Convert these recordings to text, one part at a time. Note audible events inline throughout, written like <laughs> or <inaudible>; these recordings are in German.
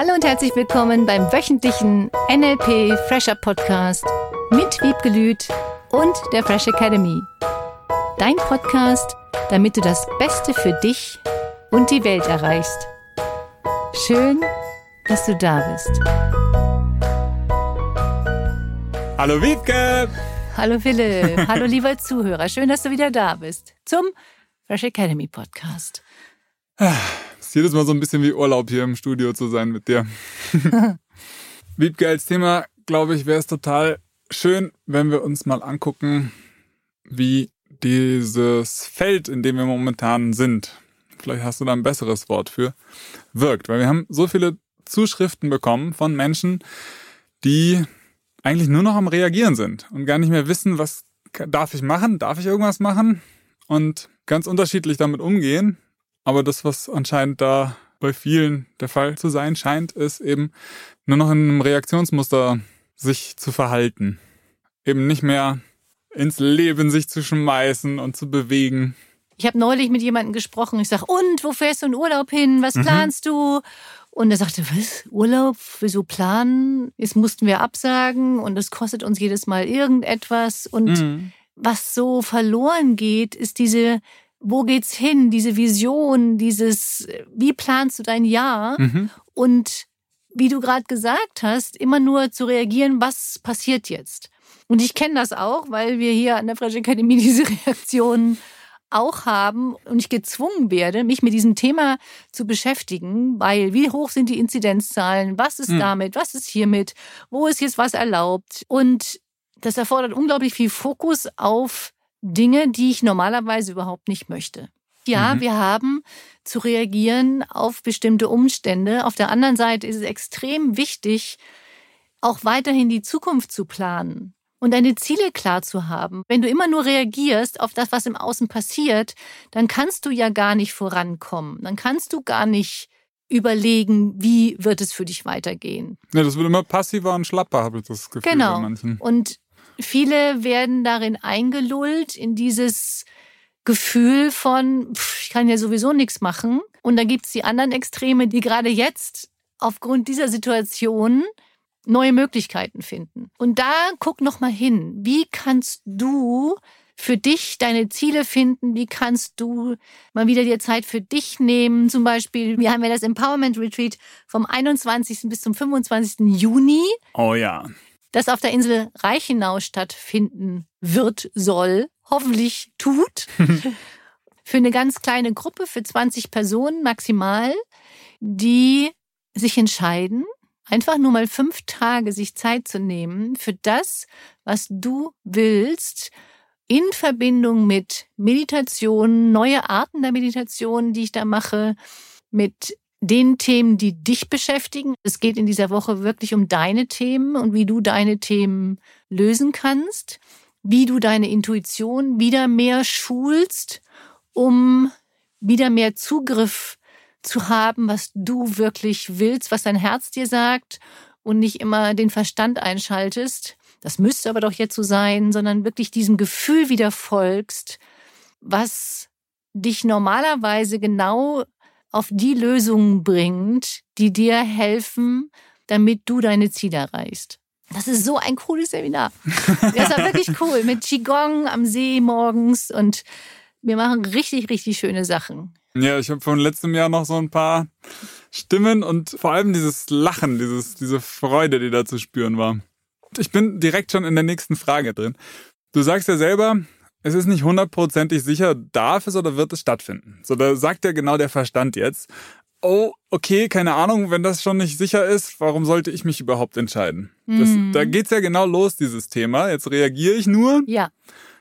Hallo und herzlich willkommen beim wöchentlichen NLP Fresher Podcast mit Wiebke Lüth und der Fresh Academy. Dein Podcast, damit du das Beste für dich und die Welt erreichst. Schön, dass du da bist. Hallo Wiebke! Hallo Philipp, <laughs> hallo lieber Zuhörer, schön, dass du wieder da bist zum Fresh Academy Podcast. Ist jedes Mal so ein bisschen wie Urlaub hier im Studio zu sein mit dir. <laughs> Wiebke, als Thema, glaube ich, wäre es total schön, wenn wir uns mal angucken, wie dieses Feld, in dem wir momentan sind, vielleicht hast du da ein besseres Wort für, wirkt. Weil wir haben so viele Zuschriften bekommen von Menschen, die eigentlich nur noch am Reagieren sind und gar nicht mehr wissen, was darf ich machen, darf ich irgendwas machen und ganz unterschiedlich damit umgehen. Aber das, was anscheinend da bei vielen der Fall zu sein scheint, ist eben nur noch in einem Reaktionsmuster sich zu verhalten. Eben nicht mehr ins Leben sich zu schmeißen und zu bewegen. Ich habe neulich mit jemandem gesprochen. Ich sage, und wo fährst du in Urlaub hin? Was mhm. planst du? Und er sagte, was? Urlaub? Wieso planen? Jetzt mussten wir absagen und es kostet uns jedes Mal irgendetwas. Und mhm. was so verloren geht, ist diese, wo geht's hin? Diese Vision, dieses, wie planst du dein Jahr? Mhm. Und wie du gerade gesagt hast, immer nur zu reagieren, was passiert jetzt? Und ich kenne das auch, weil wir hier an der Fresh Academy <laughs> diese Reaktionen auch haben und ich gezwungen werde, mich mit diesem Thema zu beschäftigen, weil wie hoch sind die Inzidenzzahlen, was ist hm. damit, was ist hiermit, wo ist jetzt was erlaubt und das erfordert unglaublich viel Fokus auf Dinge, die ich normalerweise überhaupt nicht möchte. Ja, mhm. wir haben zu reagieren auf bestimmte Umstände. Auf der anderen Seite ist es extrem wichtig, auch weiterhin die Zukunft zu planen und deine Ziele klar zu haben. Wenn du immer nur reagierst auf das, was im Außen passiert, dann kannst du ja gar nicht vorankommen. Dann kannst du gar nicht überlegen, wie wird es für dich weitergehen. Ja, das wird immer passiver und schlapper, habe ich das Gefühl genau. bei manchen. Und viele werden darin eingelullt in dieses Gefühl von, pff, ich kann ja sowieso nichts machen. Und dann gibt's die anderen Extreme, die gerade jetzt aufgrund dieser Situation neue Möglichkeiten finden. Und da guck noch mal hin. Wie kannst du für dich deine Ziele finden? Wie kannst du mal wieder dir Zeit für dich nehmen? Zum Beispiel, wir haben ja das Empowerment Retreat vom 21. bis zum 25. Juni. Oh ja. Das auf der Insel Reichenau stattfinden wird, soll, hoffentlich tut. <laughs> für eine ganz kleine Gruppe, für 20 Personen maximal, die sich entscheiden, einfach nur mal fünf Tage sich Zeit zu nehmen für das, was du willst, in Verbindung mit Meditation, neue Arten der Meditation, die ich da mache, mit den Themen, die dich beschäftigen. Es geht in dieser Woche wirklich um deine Themen und wie du deine Themen lösen kannst, wie du deine Intuition wieder mehr schulst, um wieder mehr Zugriff zu haben, was du wirklich willst, was dein Herz dir sagt und nicht immer den Verstand einschaltest. Das müsste aber doch jetzt so sein, sondern wirklich diesem Gefühl wieder folgst, was dich normalerweise genau auf die Lösungen bringt, die dir helfen, damit du deine Ziele erreichst. Das ist so ein cooles Seminar. Das war wirklich <laughs> cool. Mit Qigong am See morgens und wir machen richtig, richtig schöne Sachen. Ja, ich habe von letztem Jahr noch so ein paar Stimmen und vor allem dieses Lachen, dieses, diese Freude, die da zu spüren war. Ich bin direkt schon in der nächsten Frage drin. Du sagst ja selber, es ist nicht hundertprozentig sicher, darf es oder wird es stattfinden. So, da sagt ja genau der Verstand jetzt, oh, okay, keine Ahnung, wenn das schon nicht sicher ist, warum sollte ich mich überhaupt entscheiden? Das, mhm. Da geht's ja genau los, dieses Thema. Jetzt reagiere ich nur. Ja.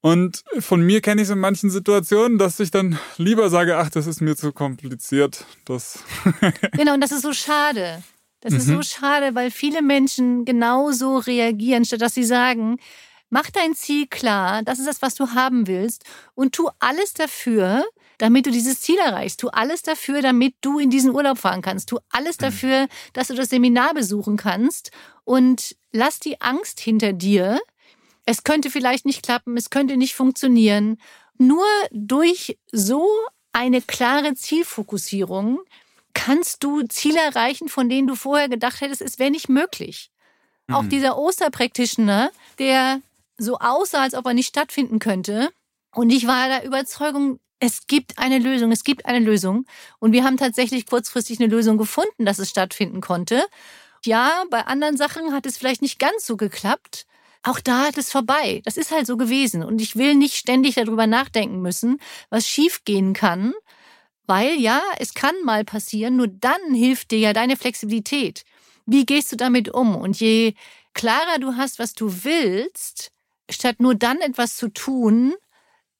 Und von mir kenne ich es in manchen Situationen, dass ich dann lieber sage, ach, das ist mir zu kompliziert. Das <laughs> genau, und das ist so schade. Das mhm. ist so mhm. schade, weil viele Menschen genauso reagieren, statt dass sie sagen, mach dein Ziel klar, das ist das, was du haben willst und tu alles dafür, damit du dieses Ziel erreichst. Tu alles dafür, damit du in diesen Urlaub fahren kannst. Tu alles mhm. dafür, dass du das Seminar besuchen kannst und lass die Angst hinter dir, es könnte vielleicht nicht klappen, es könnte nicht funktionieren. Nur durch so eine klare Zielfokussierung kannst du Ziele erreichen, von denen du vorher gedacht hättest, es wäre nicht möglich. Mhm. Auch dieser Osterpractitioner, der so aussah, als ob er nicht stattfinden könnte. Und ich war der Überzeugung, es gibt eine Lösung, es gibt eine Lösung. Und wir haben tatsächlich kurzfristig eine Lösung gefunden, dass es stattfinden konnte. Ja, bei anderen Sachen hat es vielleicht nicht ganz so geklappt. Auch da hat es vorbei. Das ist halt so gewesen. Und ich will nicht ständig darüber nachdenken müssen, was schiefgehen kann. Weil ja, es kann mal passieren, nur dann hilft dir ja deine Flexibilität. Wie gehst du damit um? Und je klarer du hast, was du willst, statt nur dann etwas zu tun,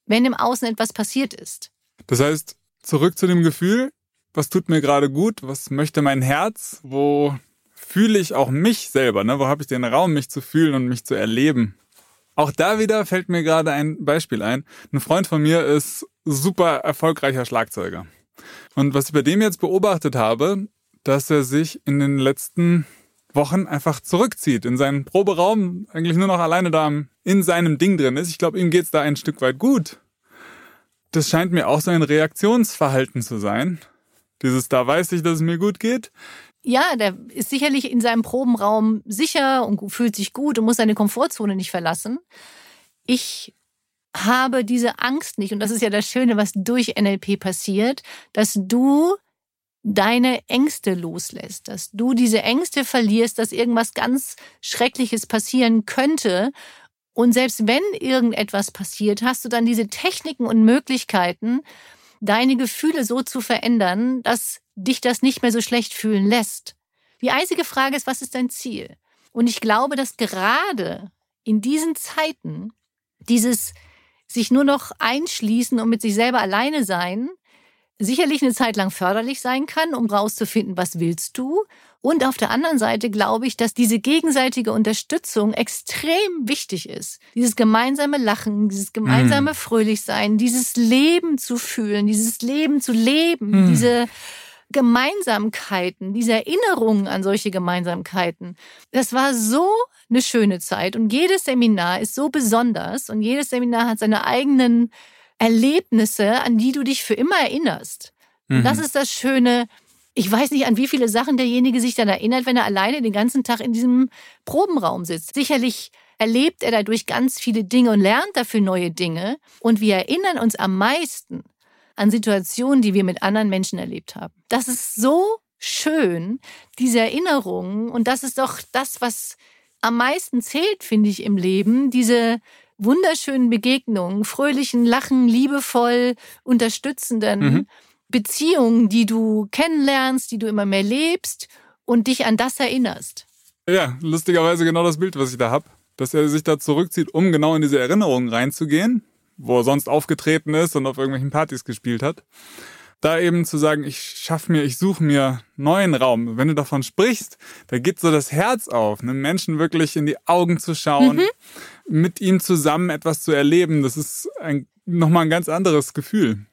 wenn im Außen etwas passiert ist. Das heißt, zurück zu dem Gefühl, was tut mir gerade gut, was möchte mein Herz, wo fühle ich auch mich selber, ne? wo habe ich den Raum, mich zu fühlen und mich zu erleben. Auch da wieder fällt mir gerade ein Beispiel ein. Ein Freund von mir ist super erfolgreicher Schlagzeuger. Und was ich bei dem jetzt beobachtet habe, dass er sich in den letzten Wochen einfach zurückzieht in seinen Proberaum, eigentlich nur noch alleine da in seinem Ding drin ist. Ich glaube, ihm geht's da ein Stück weit gut. Das scheint mir auch so ein Reaktionsverhalten zu sein. Dieses, da weiß ich, dass es mir gut geht. Ja, der ist sicherlich in seinem Probenraum sicher und fühlt sich gut und muss seine Komfortzone nicht verlassen. Ich habe diese Angst nicht. Und das ist ja das Schöne, was durch NLP passiert, dass du deine Ängste loslässt, dass du diese Ängste verlierst, dass irgendwas ganz Schreckliches passieren könnte. Und selbst wenn irgendetwas passiert, hast du dann diese Techniken und Möglichkeiten, deine Gefühle so zu verändern, dass dich das nicht mehr so schlecht fühlen lässt. Die einzige Frage ist, was ist dein Ziel? Und ich glaube, dass gerade in diesen Zeiten dieses sich nur noch einschließen und mit sich selber alleine sein sicherlich eine Zeit lang förderlich sein kann, um rauszufinden, was willst du. Und auf der anderen Seite glaube ich, dass diese gegenseitige Unterstützung extrem wichtig ist. Dieses gemeinsame Lachen, dieses gemeinsame mm. Fröhlichsein, dieses Leben zu fühlen, dieses Leben zu leben, mm. diese Gemeinsamkeiten, diese Erinnerungen an solche Gemeinsamkeiten. Das war so eine schöne Zeit und jedes Seminar ist so besonders und jedes Seminar hat seine eigenen Erlebnisse, an die du dich für immer erinnerst. Mhm. Das ist das Schöne. Ich weiß nicht, an wie viele Sachen derjenige sich dann erinnert, wenn er alleine den ganzen Tag in diesem Probenraum sitzt. Sicherlich erlebt er dadurch ganz viele Dinge und lernt dafür neue Dinge. Und wir erinnern uns am meisten an Situationen, die wir mit anderen Menschen erlebt haben. Das ist so schön, diese Erinnerungen. Und das ist doch das, was am meisten zählt, finde ich, im Leben. Diese wunderschönen Begegnungen, fröhlichen Lachen, liebevoll unterstützenden mhm. Beziehungen, die du kennenlernst, die du immer mehr lebst und dich an das erinnerst. Ja, lustigerweise genau das Bild, was ich da habe, dass er sich da zurückzieht, um genau in diese Erinnerungen reinzugehen, wo er sonst aufgetreten ist und auf irgendwelchen Partys gespielt hat da eben zu sagen, ich schaffe mir, ich suche mir neuen Raum. Wenn du davon sprichst, da geht so das Herz auf, einem Menschen wirklich in die Augen zu schauen, mhm. mit ihm zusammen etwas zu erleben. Das ist ein, nochmal ein ganz anderes Gefühl.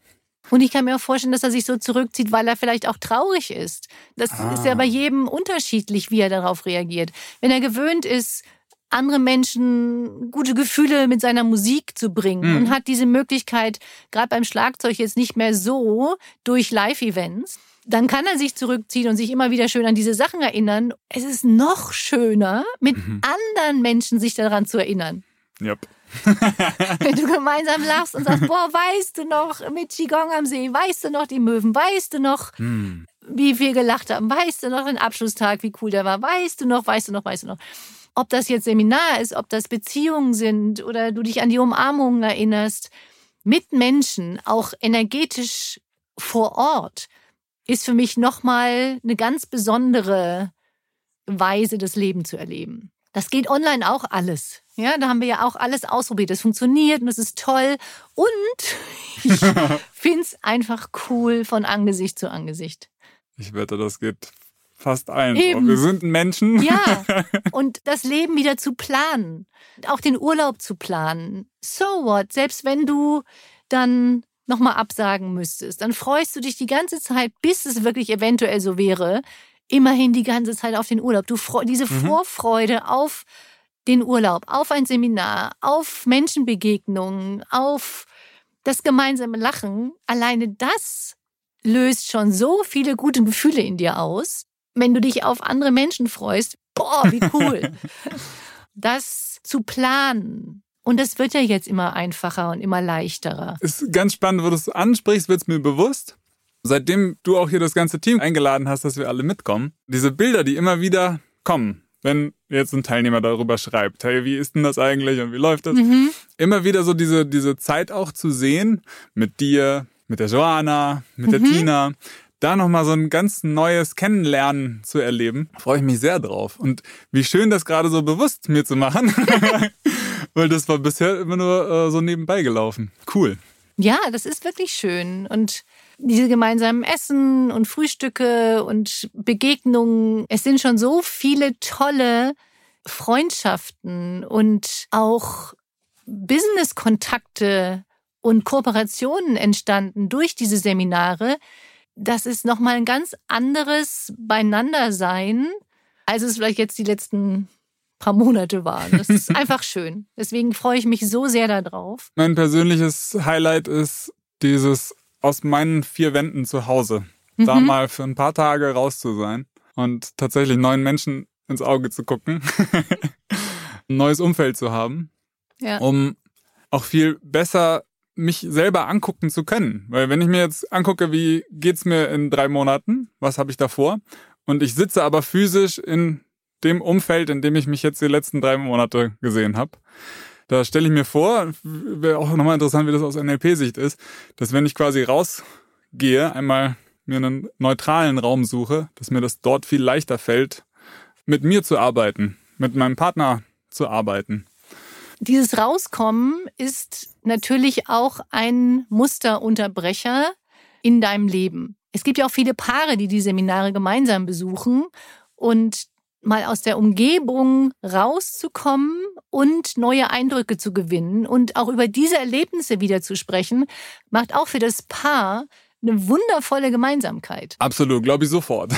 Und ich kann mir auch vorstellen, dass er sich so zurückzieht, weil er vielleicht auch traurig ist. Das ah. ist ja bei jedem unterschiedlich, wie er darauf reagiert. Wenn er gewöhnt ist, andere Menschen gute Gefühle mit seiner Musik zu bringen mhm. und hat diese Möglichkeit gerade beim Schlagzeug jetzt nicht mehr so durch Live-Events. Dann kann er sich zurückziehen und sich immer wieder schön an diese Sachen erinnern. Es ist noch schöner, mit mhm. anderen Menschen sich daran zu erinnern. Yep. <laughs> Wenn du gemeinsam lachst und sagst, boah, weißt du noch, mit Qigong am See, weißt du noch die Möwen, weißt du noch, hm. wie wir gelacht haben, weißt du noch den Abschlusstag, wie cool der war, weißt du noch, weißt du noch, weißt du noch. Ob das jetzt Seminar ist, ob das Beziehungen sind oder du dich an die Umarmungen erinnerst, mit Menschen, auch energetisch vor Ort, ist für mich nochmal eine ganz besondere Weise, das Leben zu erleben. Das geht online auch alles. Ja, da haben wir ja auch alles ausprobiert. Das funktioniert und es ist toll. Und <laughs> ich <laughs> finde es einfach cool von Angesicht zu Angesicht. Ich wette, das geht fast ein. Wir sind Menschen. Ja, <laughs> und das Leben wieder zu planen, auch den Urlaub zu planen. So what? Selbst wenn du dann nochmal absagen müsstest, dann freust du dich die ganze Zeit, bis es wirklich eventuell so wäre, immerhin die ganze Zeit auf den Urlaub. Du diese mhm. Vorfreude auf den Urlaub, auf ein Seminar, auf Menschenbegegnungen, auf das gemeinsame Lachen. Alleine das löst schon so viele gute Gefühle in dir aus. Wenn du dich auf andere Menschen freust, boah, wie <laughs> cool. das zu planen. Und es wird ja jetzt immer einfacher und immer leichterer. Ist ganz spannend, wo du es ansprichst, wird es mir bewusst. Seitdem du auch hier das ganze Team eingeladen hast, dass wir alle mitkommen, diese Bilder, die immer wieder kommen, wenn jetzt ein Teilnehmer darüber schreibt, hey, wie ist denn das eigentlich und wie läuft das? Mhm. Immer wieder so diese, diese Zeit auch zu sehen mit dir, mit der Joana, mit mhm. der Tina, da nochmal so ein ganz neues Kennenlernen zu erleben, freue ich mich sehr drauf. Und wie schön das gerade so bewusst mir zu machen, <laughs> weil das war bisher immer nur äh, so nebenbei gelaufen. Cool. Ja, das ist wirklich schön. Und diese gemeinsamen Essen und Frühstücke und Begegnungen, es sind schon so viele tolle Freundschaften und auch Business-Kontakte und Kooperationen entstanden durch diese Seminare. Das ist nochmal ein ganz anderes Beieinandersein, als es vielleicht jetzt die letzten paar Monate waren. Das ist <laughs> einfach schön. Deswegen freue ich mich so sehr darauf. Mein persönliches Highlight ist dieses aus meinen vier Wänden zu Hause. Mhm. Da mal für ein paar Tage raus zu sein und tatsächlich neuen Menschen ins Auge zu gucken, <laughs> ein neues Umfeld zu haben, ja. um auch viel besser mich selber angucken zu können. Weil wenn ich mir jetzt angucke, wie geht's mir in drei Monaten, was habe ich davor, und ich sitze aber physisch in dem Umfeld, in dem ich mich jetzt die letzten drei Monate gesehen habe, da stelle ich mir vor, wäre auch nochmal interessant, wie das aus NLP-Sicht ist, dass wenn ich quasi rausgehe, einmal mir einen neutralen Raum suche, dass mir das dort viel leichter fällt, mit mir zu arbeiten, mit meinem Partner zu arbeiten. Dieses Rauskommen ist natürlich auch ein Musterunterbrecher in deinem Leben. Es gibt ja auch viele Paare, die die Seminare gemeinsam besuchen und mal aus der Umgebung rauszukommen und neue Eindrücke zu gewinnen und auch über diese Erlebnisse wieder zu sprechen, macht auch für das Paar eine wundervolle Gemeinsamkeit. Absolut, glaube ich sofort.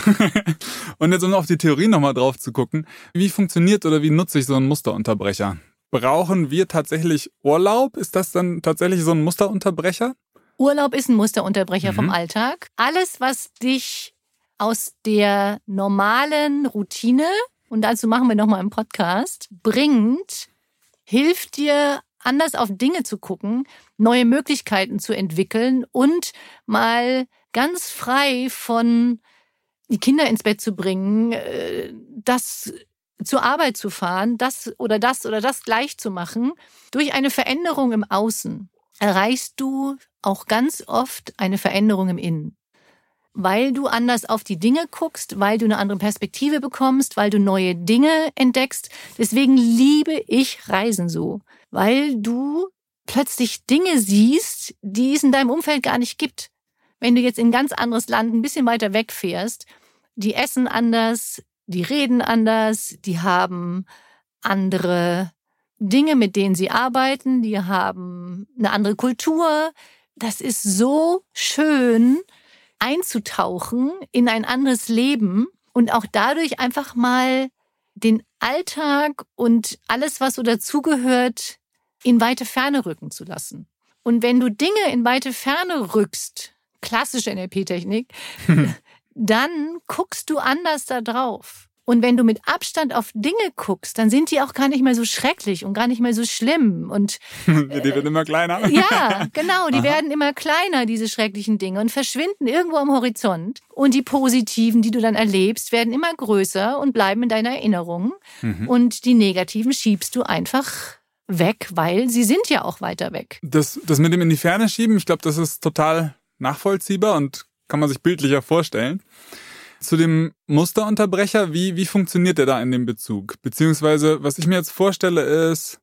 <laughs> und jetzt um auf die Theorie nochmal drauf zu gucken, wie funktioniert oder wie nutze ich so einen Musterunterbrecher? Brauchen wir tatsächlich Urlaub? Ist das dann tatsächlich so ein Musterunterbrecher? Urlaub ist ein Musterunterbrecher mhm. vom Alltag. Alles, was dich aus der normalen Routine, und dazu machen wir nochmal einen Podcast, bringt, hilft dir, anders auf Dinge zu gucken, neue Möglichkeiten zu entwickeln und mal ganz frei von die Kinder ins Bett zu bringen, äh, das zur Arbeit zu fahren, das oder das oder das gleich zu machen, durch eine Veränderung im Außen erreichst du auch ganz oft eine Veränderung im Innen weil du anders auf die Dinge guckst, weil du eine andere Perspektive bekommst, weil du neue Dinge entdeckst. Deswegen liebe ich Reisen so, weil du plötzlich Dinge siehst, die es in deinem Umfeld gar nicht gibt. Wenn du jetzt in ein ganz anderes Land ein bisschen weiter wegfährst, die essen anders, die reden anders, die haben andere Dinge, mit denen sie arbeiten, die haben eine andere Kultur. Das ist so schön, einzutauchen in ein anderes Leben und auch dadurch einfach mal den Alltag und alles, was so dazugehört, in weite Ferne rücken zu lassen. Und wenn du Dinge in weite Ferne rückst, klassische NLP-Technik, <laughs> dann guckst du anders da drauf. Und wenn du mit Abstand auf Dinge guckst, dann sind die auch gar nicht mehr so schrecklich und gar nicht mehr so schlimm. Und äh, <laughs> die werden immer kleiner. <laughs> Ja, genau, die Aha. werden immer kleiner, diese schrecklichen Dinge, und verschwinden irgendwo am Horizont. Und die positiven, die du dann erlebst, werden immer größer und bleiben in deiner Erinnerung. Mhm. Und die negativen schiebst du einfach weg, weil sie sind ja auch weiter weg. Das, das mit dem in die Ferne schieben, ich glaube, das ist total nachvollziehbar und kann man sich bildlicher vorstellen. Zu dem Musterunterbrecher, wie, wie funktioniert der da in dem Bezug? Beziehungsweise, was ich mir jetzt vorstelle, ist,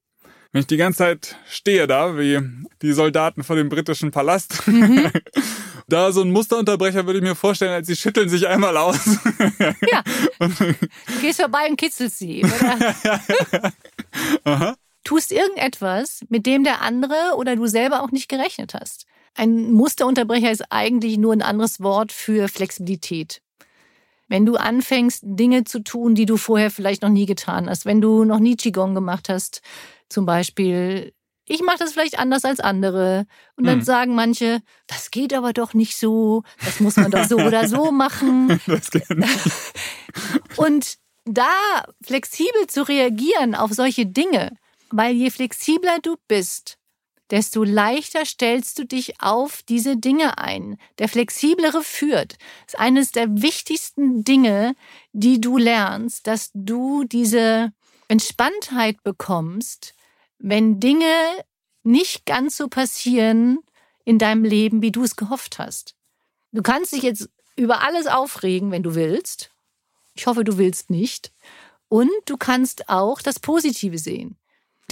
wenn ich die ganze Zeit stehe da, wie die Soldaten vor dem britischen Palast, mhm. <laughs> da so ein Musterunterbrecher würde ich mir vorstellen, als sie schütteln sich einmal aus. Ja. <laughs> du gehst vorbei und kitzelst sie, oder? <laughs> Aha. Tust irgendetwas, mit dem der andere oder du selber auch nicht gerechnet hast. Ein Musterunterbrecher ist eigentlich nur ein anderes Wort für Flexibilität. Wenn du anfängst, Dinge zu tun, die du vorher vielleicht noch nie getan hast, wenn du noch nie Qigong gemacht hast, zum Beispiel, ich mache das vielleicht anders als andere. Und dann hm. sagen manche, das geht aber doch nicht so, das muss man doch so oder so <laughs> machen. Das geht nicht. <laughs> Und da flexibel zu reagieren auf solche Dinge, weil je flexibler du bist, desto leichter stellst du dich auf diese Dinge ein. Der flexiblere führt. Das ist eines der wichtigsten Dinge, die du lernst, dass du diese Entspanntheit bekommst, wenn Dinge nicht ganz so passieren in deinem Leben, wie du es gehofft hast. Du kannst dich jetzt über alles aufregen, wenn du willst. Ich hoffe, du willst nicht. Und du kannst auch das Positive sehen.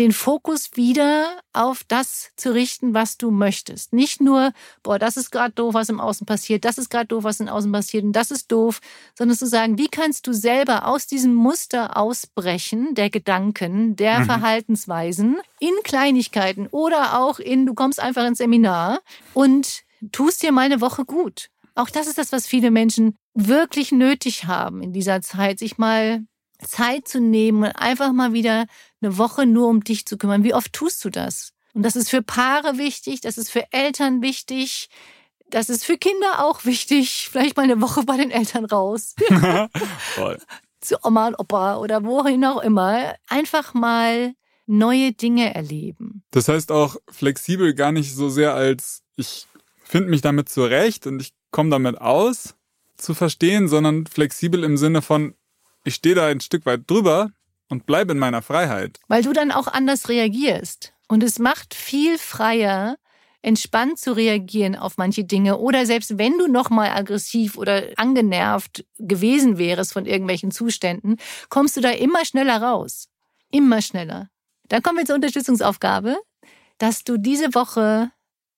Den Fokus wieder auf das zu richten, was du möchtest. Nicht nur, boah, das ist gerade doof, was im Außen passiert, das ist gerade doof, was im Außen passiert und das ist doof, sondern zu sagen, wie kannst du selber aus diesem Muster ausbrechen, der Gedanken, der mhm. Verhaltensweisen, in Kleinigkeiten oder auch in, du kommst einfach ins Seminar und tust dir mal eine Woche gut. Auch das ist das, was viele Menschen wirklich nötig haben in dieser Zeit, sich mal Zeit zu nehmen und einfach mal wieder eine Woche nur um dich zu kümmern. Wie oft tust du das? Und das ist für Paare wichtig, das ist für Eltern wichtig, das ist für Kinder auch wichtig. Vielleicht mal eine Woche bei den Eltern raus. <laughs> <laughs> <laughs> Zu Oma und Opa oder wohin auch immer. Einfach mal neue Dinge erleben. Das heißt auch flexibel gar nicht so sehr als ich finde mich damit zurecht und ich komme damit aus zu verstehen, sondern flexibel im Sinne von ich stehe da ein Stück weit drüber und bleibe in meiner Freiheit. Weil du dann auch anders reagierst. Und es macht viel freier, entspannt zu reagieren auf manche Dinge oder selbst wenn du noch mal aggressiv oder angenervt gewesen wärst von irgendwelchen Zuständen, kommst du da immer schneller raus. Immer schneller. Dann kommen wir zur Unterstützungsaufgabe, dass du diese Woche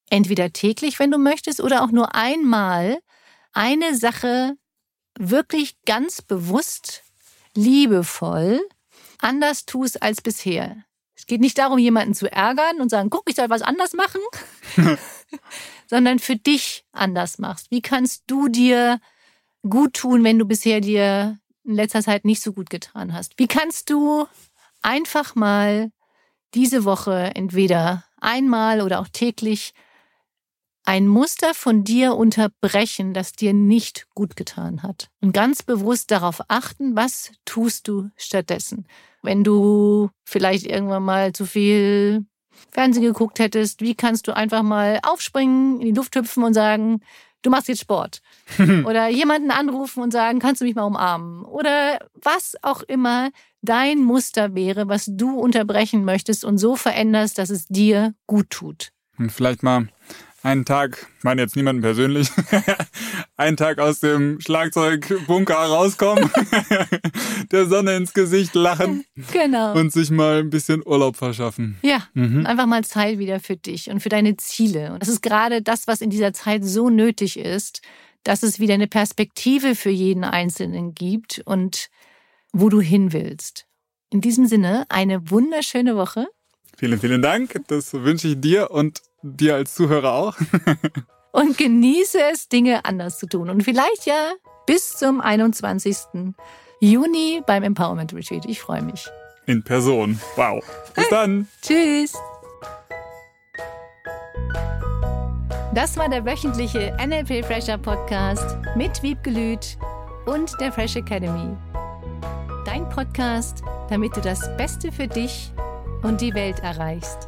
entweder täglich, wenn du möchtest, oder auch nur einmal eine Sache wirklich ganz bewusst, liebevoll anders tust als bisher. Es geht nicht darum, jemanden zu ärgern und sagen, guck, ich soll was anders machen, <laughs> sondern für dich anders machst. Wie kannst du dir gut tun, wenn du bisher dir in letzter Zeit nicht so gut getan hast? Wie kannst du einfach mal diese Woche entweder einmal oder auch täglich ein Muster von dir unterbrechen, das dir nicht gut getan hat. Und ganz bewusst darauf achten, was tust du stattdessen. Wenn du vielleicht irgendwann mal zu viel Fernsehen geguckt hättest, wie kannst du einfach mal aufspringen, in die Luft hüpfen und sagen, du machst jetzt Sport. <laughs> Oder jemanden anrufen und sagen, kannst du mich mal umarmen? Oder was auch immer dein Muster wäre, was du unterbrechen möchtest und so veränderst, dass es dir gut tut. Und vielleicht mal einen Tag, ich meine jetzt niemanden persönlich, <laughs> einen Tag aus dem Schlagzeugbunker rauskommen, <laughs> der Sonne ins Gesicht lachen genau. und sich mal ein bisschen Urlaub verschaffen. Ja, mhm. einfach mal Zeit wieder für dich und für deine Ziele. Und das ist gerade das, was in dieser Zeit so nötig ist, dass es wieder eine Perspektive für jeden Einzelnen gibt und wo du hin willst. In diesem Sinne, eine wunderschöne Woche. Vielen, vielen Dank. Das wünsche ich dir und dir als Zuhörer auch. <laughs> und genieße es, Dinge anders zu tun. Und vielleicht ja bis zum 21. Juni beim Empowerment Retreat. Ich freue mich. In Person. Wow. Bis dann. <laughs> Tschüss. Das war der wöchentliche NLP Fresher Podcast mit Wiebgelüt und der Fresh Academy. Dein Podcast, damit du das Beste für dich und die Welt erreichst.